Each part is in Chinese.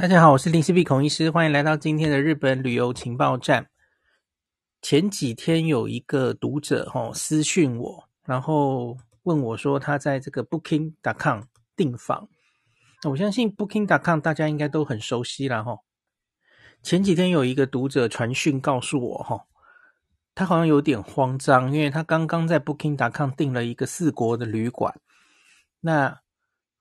大家好，我是林思碧孔医师，欢迎来到今天的日本旅游情报站。前几天有一个读者哈私讯我，然后问我说他在这个 Booking.com 订房。我相信 Booking.com 大家应该都很熟悉了哈。前几天有一个读者传讯告诉我哈，他好像有点慌张，因为他刚刚在 Booking.com 订了一个四国的旅馆。那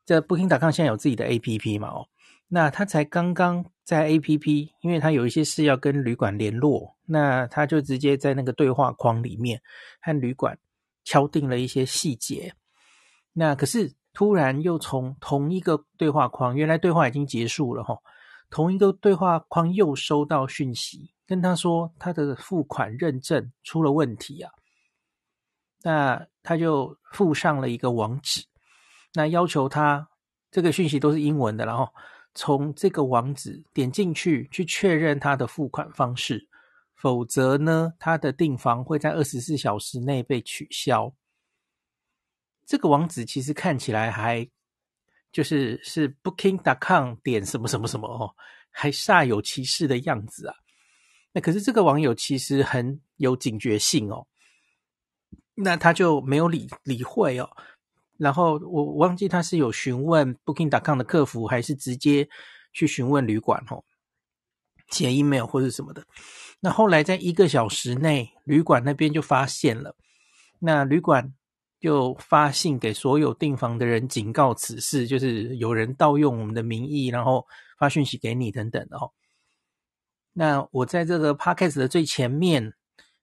这 Booking.com 现在有自己的 APP 嘛？哦。那他才刚刚在 APP，因为他有一些事要跟旅馆联络，那他就直接在那个对话框里面和旅馆敲定了一些细节。那可是突然又从同一个对话框，原来对话已经结束了哈，同一个对话框又收到讯息，跟他说他的付款认证出了问题啊。那他就附上了一个网址，那要求他这个讯息都是英文的，然后。从这个网址点进去，去确认他的付款方式，否则呢，他的订房会在二十四小时内被取消。这个网址其实看起来还就是是 booking. dot com 点什么什么什么哦，还煞有其事的样子啊。那可是这个网友其实很有警觉性哦，那他就没有理理会哦。然后我忘记他是有询问 Booking. dot com 的客服，还是直接去询问旅馆哦，写 email 或者什么的。那后来在一个小时内，旅馆那边就发现了，那旅馆就发信给所有订房的人，警告此事，就是有人盗用我们的名义，然后发讯息给你等等的哦。那我在这个 Podcast 的最前面，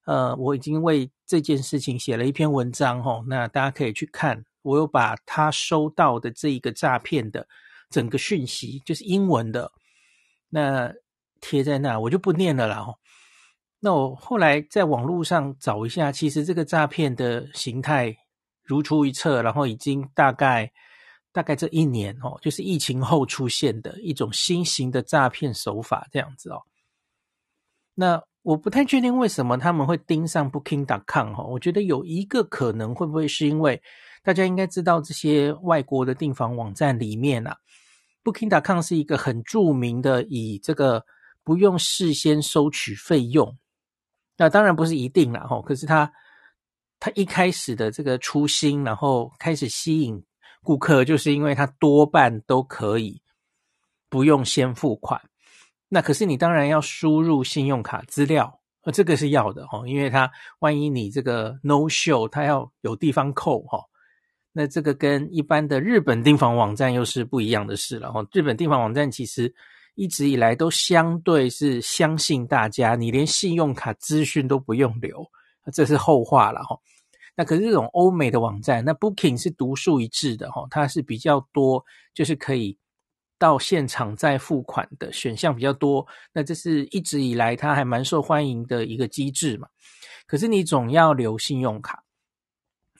呃，我已经为这件事情写了一篇文章哦，那大家可以去看。我又把他收到的这一个诈骗的整个讯息，就是英文的，那贴在那，我就不念了啦。哦，那我后来在网络上找一下，其实这个诈骗的形态如出一辙，然后已经大概大概这一年哦，就是疫情后出现的一种新型的诈骗手法这样子哦。那我不太确定为什么他们会盯上 Booking.com 哦，我觉得有一个可能会不会是因为。大家应该知道，这些外国的订房网站里面啊，Booking. dot com 是一个很著名的，以这个不用事先收取费用。那当然不是一定啦，吼，可是他他一开始的这个初心，然后开始吸引顾客，就是因为他多半都可以不用先付款。那可是你当然要输入信用卡资料，呃，这个是要的，吼，因为他万一你这个 no show，他要有地方扣，吼。那这个跟一般的日本订房网站又是不一样的事了哈。日本订房网站其实一直以来都相对是相信大家，你连信用卡资讯都不用留，这是后话了哈。那可是这种欧美的网站，那 Booking 是独树一帜的哈，它是比较多，就是可以到现场再付款的选项比较多。那这是一直以来它还蛮受欢迎的一个机制嘛。可是你总要留信用卡。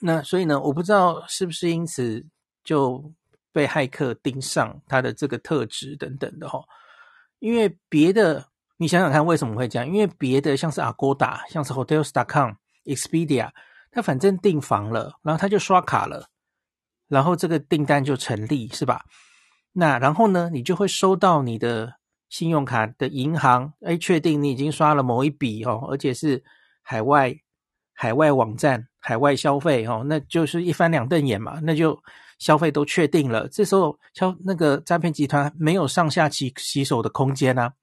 那所以呢，我不知道是不是因此就被骇客盯上他的这个特质等等的哈，因为别的你想想看为什么会这样？因为别的像是 Agoda，像是 Hotels.com、Expedia，他反正订房了，然后他就刷卡了，然后这个订单就成立，是吧？那然后呢，你就会收到你的信用卡的银行，哎，确定你已经刷了某一笔哦，而且是海外。海外网站、海外消费，哦，那就是一翻两瞪眼嘛，那就消费都确定了。这时候，消那个诈骗集团没有上下其洗手的空间啊，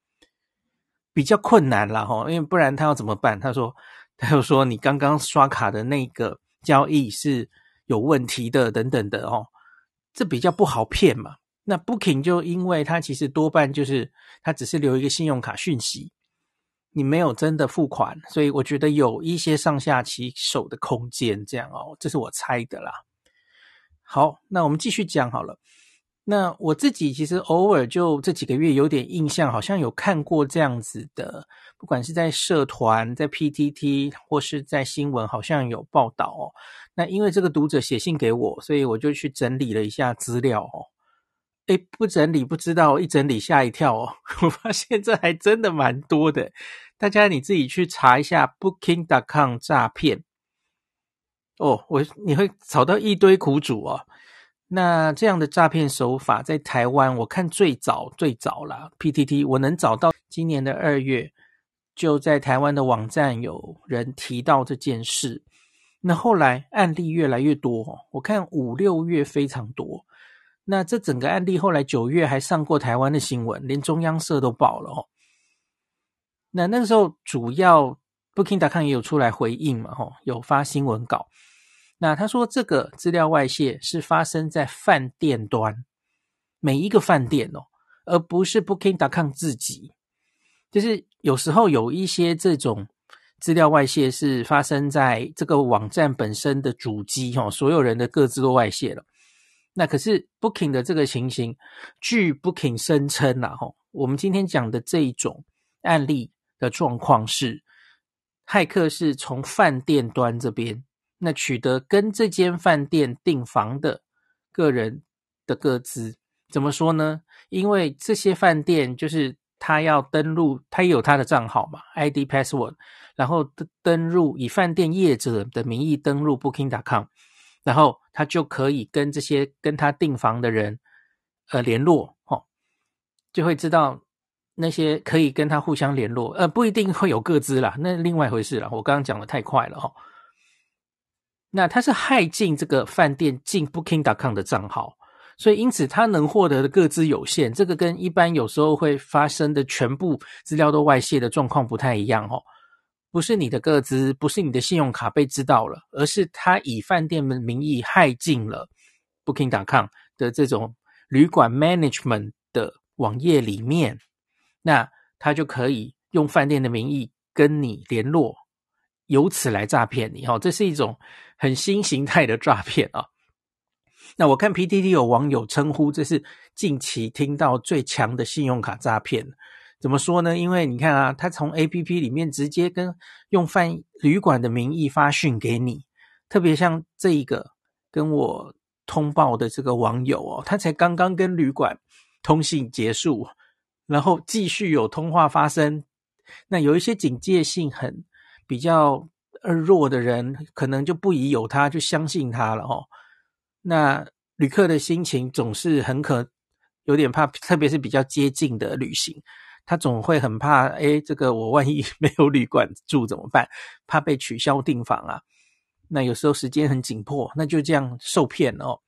比较困难了哈。因为不然他要怎么办？他说，他又说你刚刚刷卡的那个交易是有问题的，等等的哦，这比较不好骗嘛。那 Booking 就因为它其实多半就是它只是留一个信用卡讯息。你没有真的付款，所以我觉得有一些上下其手的空间，这样哦，这是我猜的啦。好，那我们继续讲好了。那我自己其实偶尔就这几个月有点印象，好像有看过这样子的，不管是在社团、在 PTT 或是在新闻，好像有报道哦。那因为这个读者写信给我，所以我就去整理了一下资料哦。诶，不整理不知道，一整理吓一跳哦！我发现这还真的蛮多的，大家你自己去查一下 Booking.com 诈骗哦，我你会找到一堆苦主哦。那这样的诈骗手法在台湾，我看最早最早啦 PTT 我能找到今年的二月，就在台湾的网站有人提到这件事。那后来案例越来越多，我看五六月非常多。那这整个案例后来九月还上过台湾的新闻，连中央社都报了哦。那那个时候主要 Booking.com 也有出来回应嘛，吼，有发新闻稿。那他说，这个资料外泄是发生在饭店端，每一个饭店哦，而不是 Booking.com 自己。就是有时候有一些这种资料外泄是发生在这个网站本身的主机哦，所有人的各自都外泄了。那可是 Booking 的这个情形，据 Booking 声称呐，吼，我们今天讲的这一种案例的状况是，骇客是从饭店端这边。那取得跟这间饭店订房的个人的个资，怎么说呢？因为这些饭店就是他要登录，他有他的账号嘛，ID password，然后登登录以饭店业者的名义登录 Booking.com，然后他就可以跟这些跟他订房的人呃联络，哦，就会知道那些可以跟他互相联络，呃，不一定会有个资啦，那另外一回事啦。我刚刚讲的太快了哈。哦那他是害进这个饭店进 Booking.com 的账号，所以因此他能获得的个资有限，这个跟一般有时候会发生的全部资料都外泄的状况不太一样哦。不是你的个资，不是你的信用卡被知道了，而是他以饭店的名义害进了 Booking.com 的这种旅馆 management 的网页里面，那他就可以用饭店的名义跟你联络。由此来诈骗你，哈，这是一种很新形态的诈骗啊。那我看 PTT 有网友称呼这是近期听到最强的信用卡诈骗。怎么说呢？因为你看啊，他从 APP 里面直接跟用饭旅馆的名义发讯给你，特别像这一个跟我通报的这个网友哦，他才刚刚跟旅馆通信结束，然后继续有通话发生。那有一些警戒性很。比较弱的人，可能就不疑有他，就相信他了哦。那旅客的心情总是很可，有点怕，特别是比较接近的旅行，他总会很怕。哎，这个我万一 没有旅馆住怎么办？怕被取消订房啊。那有时候时间很紧迫，那就这样受骗哦。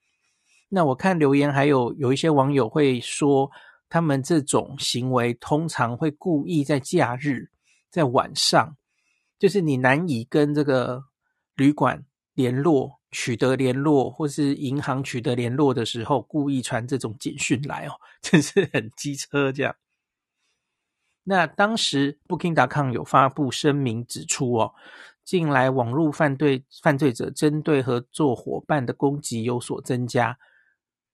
那我看留言还有有一些网友会说，他们这种行为通常会故意在假日，在晚上。就是你难以跟这个旅馆联络、取得联络，或是银行取得联络的时候，故意传这种简讯来哦，真是很机车这样。那当时 Booking. dot com 有发布声明指出哦，近来网络犯罪犯罪者针对合作伙伴的攻击有所增加。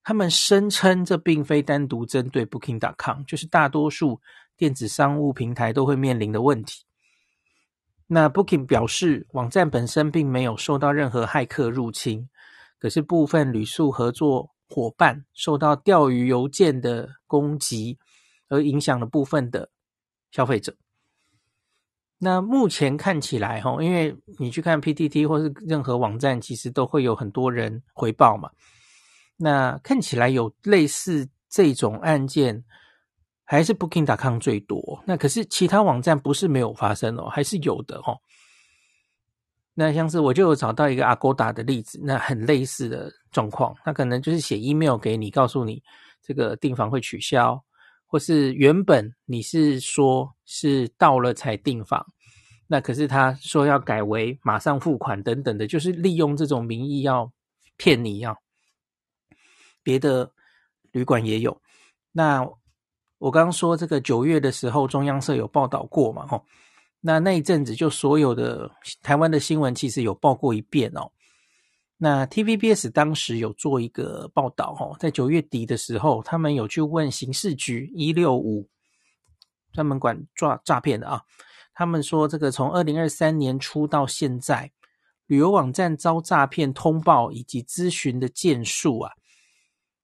他们声称这并非单独针对 Booking. dot com，就是大多数电子商务平台都会面临的问题。那 Booking 表示，网站本身并没有受到任何骇客入侵，可是部分旅宿合作伙伴受到钓鱼邮件的攻击，而影响了部分的消费者。那目前看起来，哈，因为你去看 PTT 或是任何网站，其实都会有很多人回报嘛。那看起来有类似这种案件。还是 Booking.com 最多，那可是其他网站不是没有发生哦，还是有的哦。那像是我就有找到一个 Agoda 的例子，那很类似的状况，那可能就是写 email 给你，告诉你这个订房会取消，或是原本你是说是到了才订房，那可是他说要改为马上付款等等的，就是利用这种名义要骗你一样。别的旅馆也有，那。我刚刚说这个九月的时候，中央社有报道过嘛？吼，那那一阵子就所有的台湾的新闻其实有报过一遍哦。那 TVBS 当时有做一个报道，吼，在九月底的时候，他们有去问刑事局一六五，专门管抓诈骗的啊。他们说，这个从二零二三年初到现在，旅游网站遭诈骗通报以及咨询的件数啊。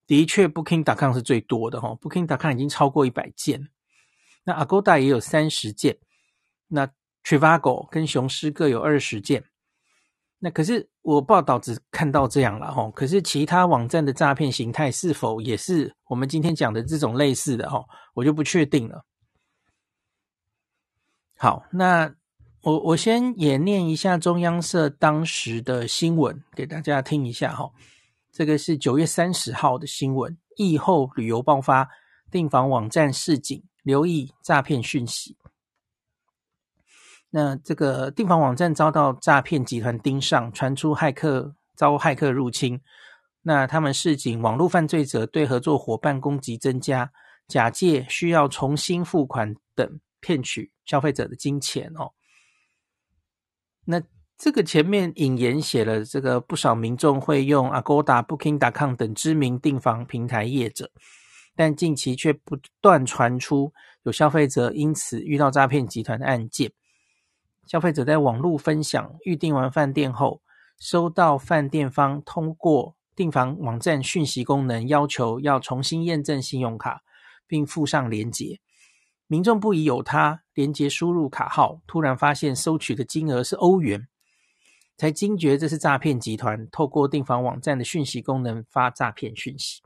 的确，Booking.com 是最多的哈，Booking.com 已经超过一百件，那 Agoda 也有三十件，那 Trivago 跟雄狮各有二十件，那可是我报道只看到这样了哈，可是其他网站的诈骗形态是否也是我们今天讲的这种类似的哈，我就不确定了。好，那我我先也念一下中央社当时的新闻给大家听一下哈。这个是九月三十号的新闻，疫后旅游爆发，订房网站示警，留意诈骗讯息。那这个订房网站遭到诈骗集团盯上，传出骇客遭骇客入侵。那他们示警，网络犯罪者对合作伙伴攻击增加，假借需要重新付款等骗取消费者的金钱哦。那这个前面引言写了，这个不少民众会用 Agoda、Booking.com 等知名订房平台业者，但近期却不断传出有消费者因此遇到诈骗集团的案件。消费者在网络分享预订完饭店后，收到饭店方通过订房网站讯息功能要求要重新验证信用卡，并附上连结。民众不疑有他，连结输入卡号，突然发现收取的金额是欧元，才惊觉这是诈骗集团透过订房网站的讯息功能发诈骗讯息。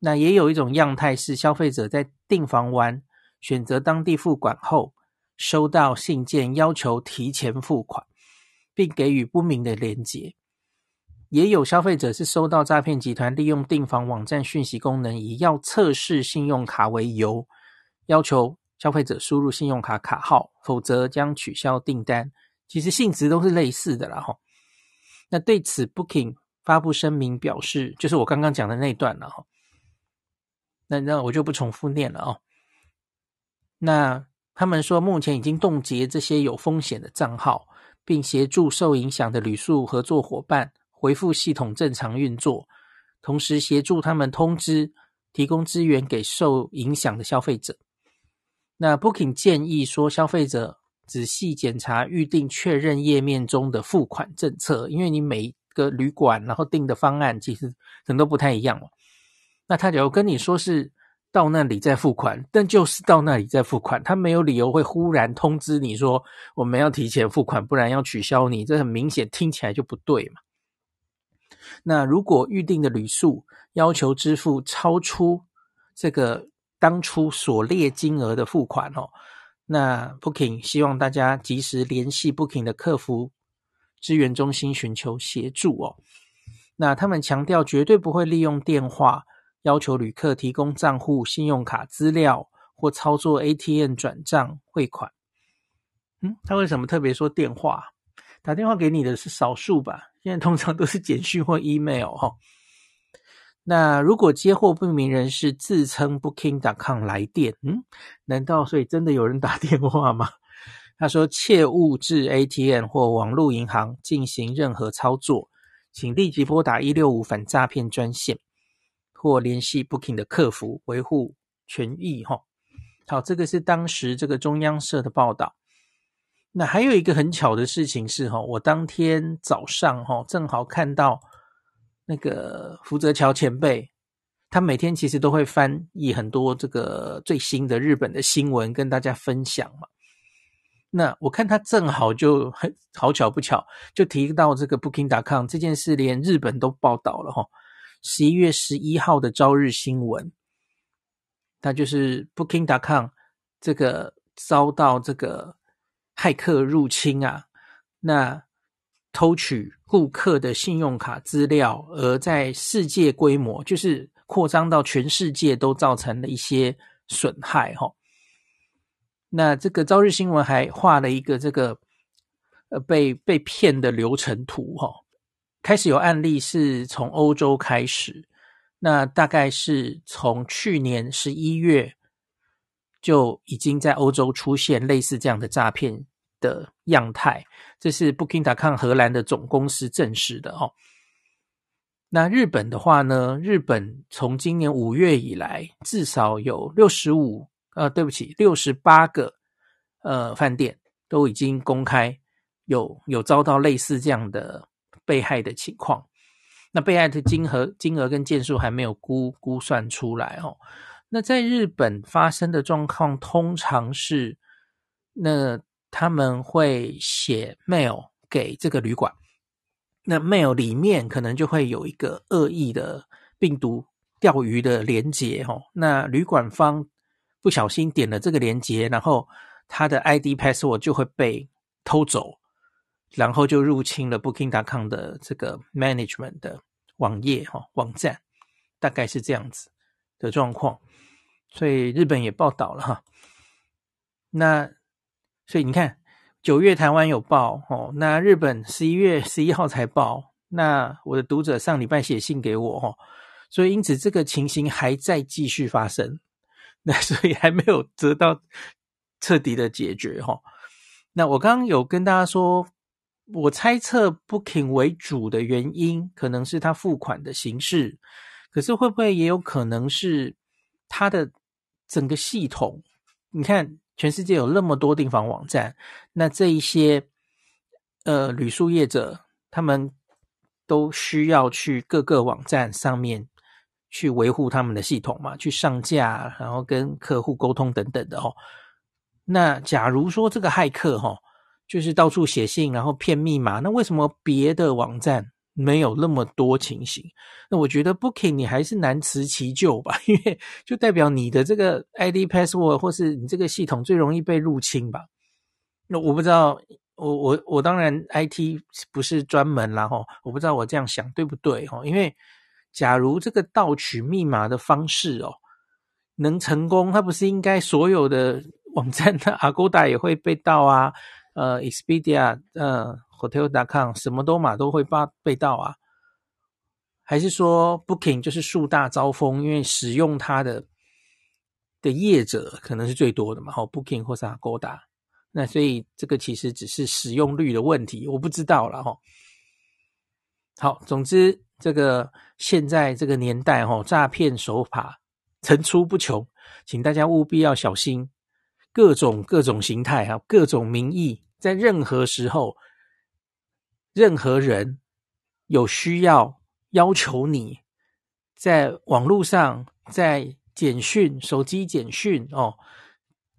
那也有一种样态是消费者在订房完选择当地付款后。收到信件要求提前付款，并给予不明的连结。也有消费者是收到诈骗集团利用订房网站讯息功能，以要测试信用卡为由，要求消费者输入信用卡卡号，否则将取消订单。其实性质都是类似的啦，哈。那对此，Booking 发布声明表示，就是我刚刚讲的那段了，哈。那那我就不重复念了哦。那。他们说，目前已经冻结这些有风险的账号，并协助受影响的旅宿合作伙伴恢复系统正常运作，同时协助他们通知、提供资源给受影响的消费者。那 Booking 建议说，消费者仔细检查预订确认页面中的付款政策，因为你每个旅馆然后订的方案其实可能都不太一样嘛。那他假如跟你说是。到那里再付款，但就是到那里再付款，他没有理由会忽然通知你说我们要提前付款，不然要取消你，这很明显听起来就不对嘛。那如果预定的旅宿要求支付超出这个当初所列金额的付款哦，那 Booking 希望大家及时联系 Booking 的客服支援中心寻求协助哦。那他们强调绝对不会利用电话。要求旅客提供账户、信用卡资料或操作 ATM 转账汇款。嗯，他为什么特别说电话？打电话给你的是少数吧？现在通常都是简讯或 email 哈。那如果接获不明人士自称 Booking.com 来电，嗯，难道所以真的有人打电话吗？他说：切勿至 ATM 或网络银行进行任何操作，请立即拨打一六五反诈骗专线。或联系 Booking 的客服维护权益哈。好，这个是当时这个中央社的报道。那还有一个很巧的事情是哈，我当天早上哈正好看到那个福泽桥前辈，他每天其实都会翻译很多这个最新的日本的新闻跟大家分享嘛。那我看他正好就很好巧不巧就提到这个 Booking.com 这件事，连日本都报道了哈。十一月十一号的朝日新闻，它就是 Booking.com 这个遭到这个骇客入侵啊，那偷取顾客的信用卡资料，而在世界规模，就是扩张到全世界都造成了一些损害哈。那这个朝日新闻还画了一个这个呃被被骗的流程图哈。开始有案例是从欧洲开始，那大概是从去年十一月就已经在欧洲出现类似这样的诈骗的样态，这是 Booking.com 荷兰的总公司证实的哦。那日本的话呢，日本从今年五月以来，至少有六十五，呃，对不起，六十八个呃饭店都已经公开有有遭到类似这样的。被害的情况，那被害的金额、金额跟件数还没有估估算出来哦。那在日本发生的状况，通常是那他们会写 mail 给这个旅馆，那 mail 里面可能就会有一个恶意的病毒钓鱼的连接哦。那旅馆方不小心点了这个连接，然后他的 ID password 就会被偷走，然后就入侵了 Booking.com 的这个 management 的网页哈网站，大概是这样子的状况。所以日本也报道了哈。那所以你看。九月台湾有报哦，那日本十一月十一号才报。那我的读者上礼拜写信给我哦，所以因此这个情形还在继续发生，那所以还没有得到彻底的解决哈。那我刚刚有跟大家说，我猜测 Booking 为主的原因可能是他付款的形式，可是会不会也有可能是他的整个系统？你看。全世界有那么多订房网站，那这一些呃旅宿业者，他们都需要去各个网站上面去维护他们的系统嘛，去上架，然后跟客户沟通等等的哦。那假如说这个骇客哈，就是到处写信，然后骗密码，那为什么别的网站？没有那么多情形，那我觉得 Booking 你还是难辞其咎吧，因为就代表你的这个 ID password 或是你这个系统最容易被入侵吧。那我不知道，我我我当然 IT 不是专门啦齁，我不知道我这样想对不对齁？因为假如这个盗取密码的方式哦能成功，它不是应该所有的网站的 Agoda 也会被盗啊？呃，Expedia，呃。Hotel.com 什么都嘛都会被被盗啊？还是说 Booking 就是树大招风，因为使用它的的业者可能是最多的嘛？好，Booking 或是 Agoda，那所以这个其实只是使用率的问题，我不知道了哈。好，总之这个现在这个年代哈，诈骗手法层出不穷，请大家务必要小心，各种各种形态哈，各种名义，在任何时候。任何人有需要要求你在网络上，在简讯、手机简讯哦，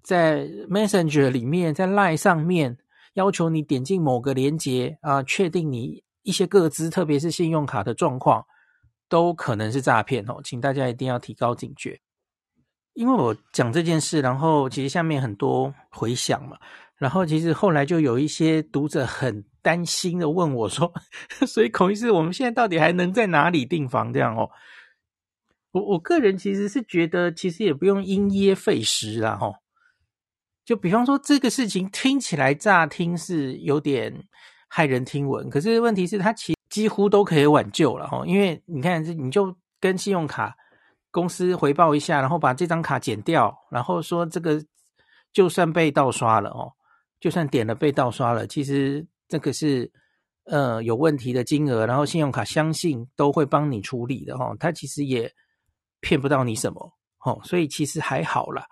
在 Messenger 里面，在 Line 上面要求你点进某个连接啊，确定你一些个资，特别是信用卡的状况，都可能是诈骗哦，请大家一定要提高警觉。因为我讲这件事，然后其实下面很多回响嘛，然后其实后来就有一些读者很。担心的问我说：“ 所以孔医师，我们现在到底还能在哪里订房？这样哦？”我我个人其实是觉得，其实也不用因噎废食啦，哈。就比方说，这个事情听起来乍听是有点骇人听闻，可是问题是它其几乎都可以挽救了哈。因为你看，你就跟信用卡公司回报一下，然后把这张卡剪掉，然后说这个就算被盗刷了哦，就算点了被盗刷了，其实。这个是呃有问题的金额，然后信用卡相信都会帮你处理的哈，他其实也骗不到你什么哦，所以其实还好啦。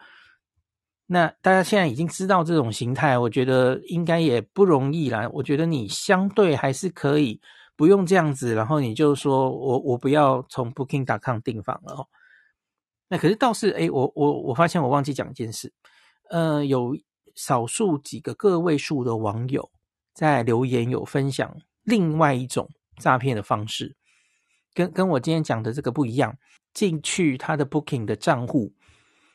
那大家现在已经知道这种形态，我觉得应该也不容易啦。我觉得你相对还是可以不用这样子，然后你就说我我不要从 Booking.com 订房了哦。那可是倒是诶，我我我发现我忘记讲一件事，呃，有少数几个个位数的网友。在留言有分享另外一种诈骗的方式，跟跟我今天讲的这个不一样。进去他的 Booking 的账户，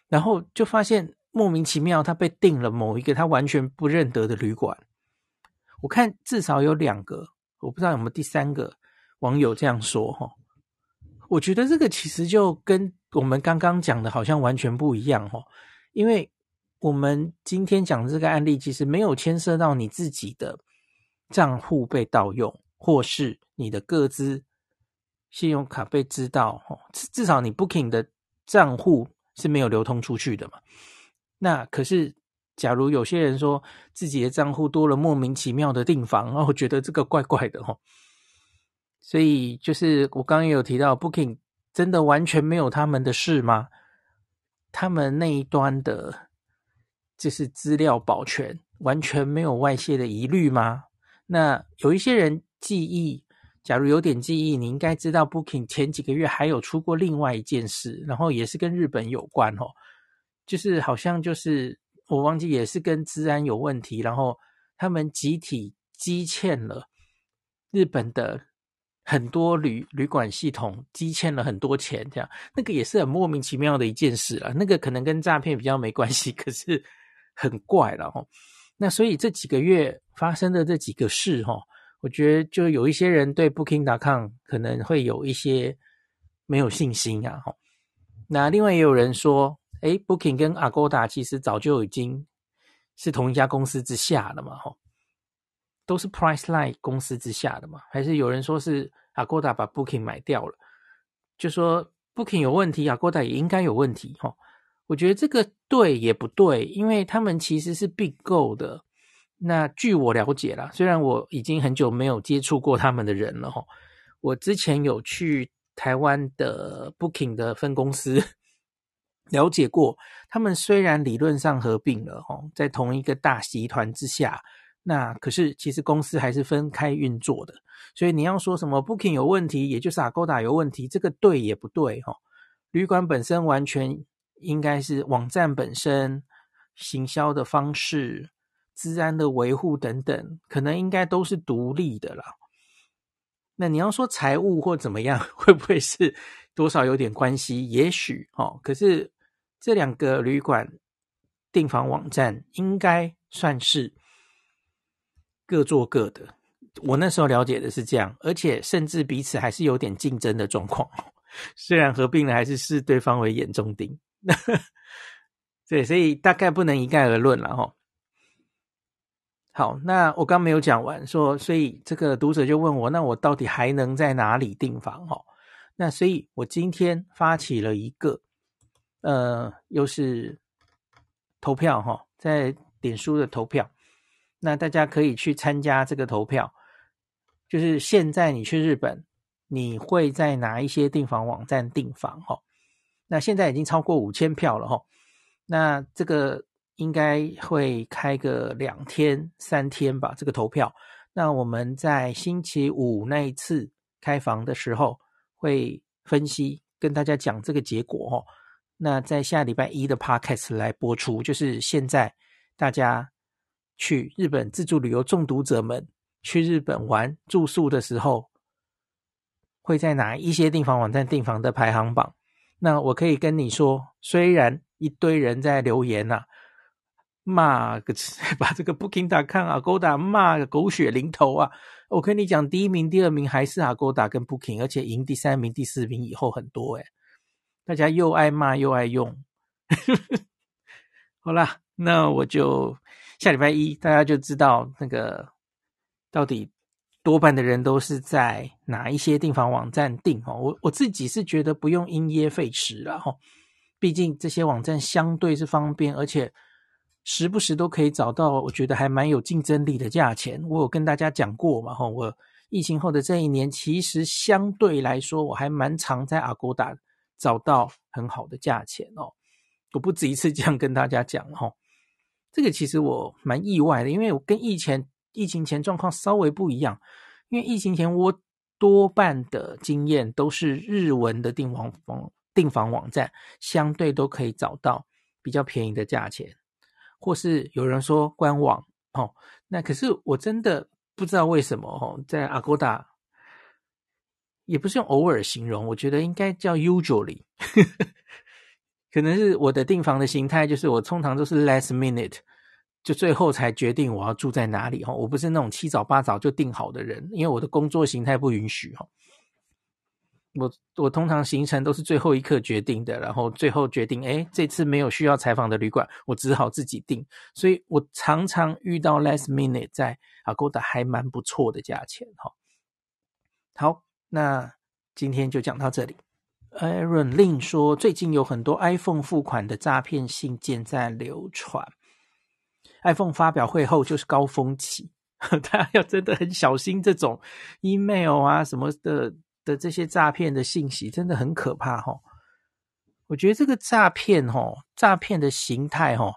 然后就发现莫名其妙他被订了某一个他完全不认得的旅馆。我看至少有两个，我不知道有没有第三个网友这样说哈。我觉得这个其实就跟我们刚刚讲的好像完全不一样哈，因为我们今天讲的这个案例其实没有牵涉到你自己的。账户被盗用，或是你的个资、信用卡被知道，哦，至少你 Booking 的账户是没有流通出去的嘛。那可是，假如有些人说自己的账户多了莫名其妙的订房，哦，我觉得这个怪怪的哦。所以就是我刚刚也有提到，Booking 真的完全没有他们的事吗？他们那一端的，就是资料保全完全没有外泄的疑虑吗？那有一些人记忆，假如有点记忆，你应该知道，Booking 前几个月还有出过另外一件事，然后也是跟日本有关哦，就是好像就是我忘记也是跟治安有问题，然后他们集体积欠了日本的很多旅旅馆系统积欠了很多钱，这样那个也是很莫名其妙的一件事了。那个可能跟诈骗比较没关系，可是很怪了哈。那所以这几个月发生的这几个事哈，我觉得就有一些人对 Booking.com 可能会有一些没有信心啊哈。那另外也有人说，诶，Booking 跟 Agoda 其实早就已经是同一家公司之下了嘛哈。都是 Priceline 公司之下的嘛？还是有人说是 Agoda 把 Booking 买掉了？就说 Booking 有问题，Agoda 也应该有问题哈。我觉得这个对也不对，因为他们其实是并购的。那据我了解啦，虽然我已经很久没有接触过他们的人了哈，我之前有去台湾的 Booking 的分公司了解过，他们虽然理论上合并了哈，在同一个大集团之下。那可是，其实公司还是分开运作的，所以你要说什么 Booking 有问题，也就是 Agoda 有问题，这个对也不对哈？旅馆本身完全应该是网站本身、行销的方式、治安的维护等等，可能应该都是独立的啦。那你要说财务或怎么样，会不会是多少有点关系？也许哈，可是这两个旅馆订房网站应该算是。各做各的，我那时候了解的是这样，而且甚至彼此还是有点竞争的状况。虽然合并了，还是视对方为眼中钉。那 对，所以大概不能一概而论了哈。好，那我刚没有讲完，说，所以这个读者就问我，那我到底还能在哪里订房？哈，那所以我今天发起了一个，呃，又是投票哈，在点书的投票。那大家可以去参加这个投票，就是现在你去日本，你会在哪一些订房网站订房？哈，那现在已经超过五千票了哈，那这个应该会开个两天三天吧，这个投票。那我们在星期五那一次开房的时候，会分析跟大家讲这个结果哈。那在下礼拜一的 Podcast 来播出，就是现在大家。去日本自助旅游中毒者们去日本玩住宿的时候，会在哪一些订房网站订房的排行榜？那我可以跟你说，虽然一堆人在留言呐、啊，骂个 把这个 Booking 打看啊，Agoda 骂个狗血淋头啊！我跟你讲，第一名、第二名还是 Agoda 跟 Booking，而且赢第三名、第四名以后很多诶。大家又爱骂又爱用。好啦，那我就。下礼拜一，大家就知道那个到底多半的人都是在哪一些订房网站订哦。我我自己是觉得不用因噎废食了哈，毕竟这些网站相对是方便，而且时不时都可以找到我觉得还蛮有竞争力的价钱。我有跟大家讲过嘛哈，我疫情后的这一年，其实相对来说我还蛮常在阿古达找到很好的价钱哦。我不止一次这样跟大家讲哈。这个其实我蛮意外的，因为我跟以前疫情前状况稍微不一样。因为疫情前我多半的经验都是日文的订房房订房网站，相对都可以找到比较便宜的价钱，或是有人说官网哦。那可是我真的不知道为什么哦，在 Agoda 也不是用偶尔形容，我觉得应该叫 usually。可能是我的订房的形态，就是我通常都是 last minute，就最后才决定我要住在哪里哈。我不是那种七早八早就定好的人，因为我的工作形态不允许哈。我我通常行程都是最后一刻决定的，然后最后决定，诶，这次没有需要采访的旅馆，我只好自己订。所以我常常遇到 last minute 在 Agoda 还蛮不错的价钱哈。好，那今天就讲到这里。Aaron Lin 说，最近有很多 iPhone 付款的诈骗信件在流传。iPhone 发表会后就是高峰期，大家要真的很小心这种 email 啊什么的的这些诈骗的信息，真的很可怕哈。我觉得这个诈骗哈，诈骗的形态哈，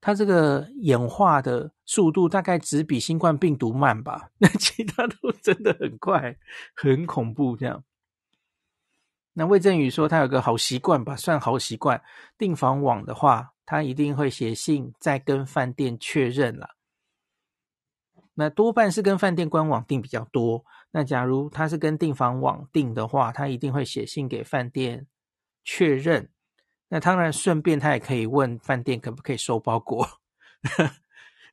它这个演化的速度大概只比新冠病毒慢吧，那其他都真的很快，很恐怖这样。那魏正宇说，他有个好习惯吧，算好习惯。订房网的话，他一定会写信再跟饭店确认了。那多半是跟饭店官网订比较多。那假如他是跟订房网订的话，他一定会写信给饭店确认。那当然，顺便他也可以问饭店可不可以收包裹，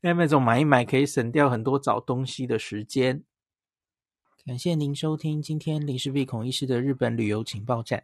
因为那种买一买可以省掉很多找东西的时间。感谢您收听今天林氏璧孔医师的日本旅游情报站。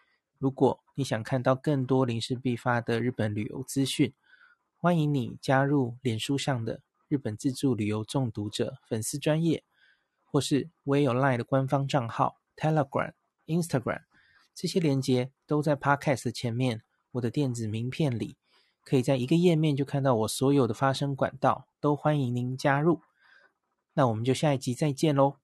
如果你想看到更多林氏璧发的日本旅游资讯，欢迎你加入脸书上的日本自助旅游中毒者粉丝专页，或是我也有 LINE 的官方账号 Telegram、Instagram，这些连接都在 Podcast 前面，我的电子名片里，可以在一个页面就看到我所有的发声管道，都欢迎您加入。那我们就下一集再见喽。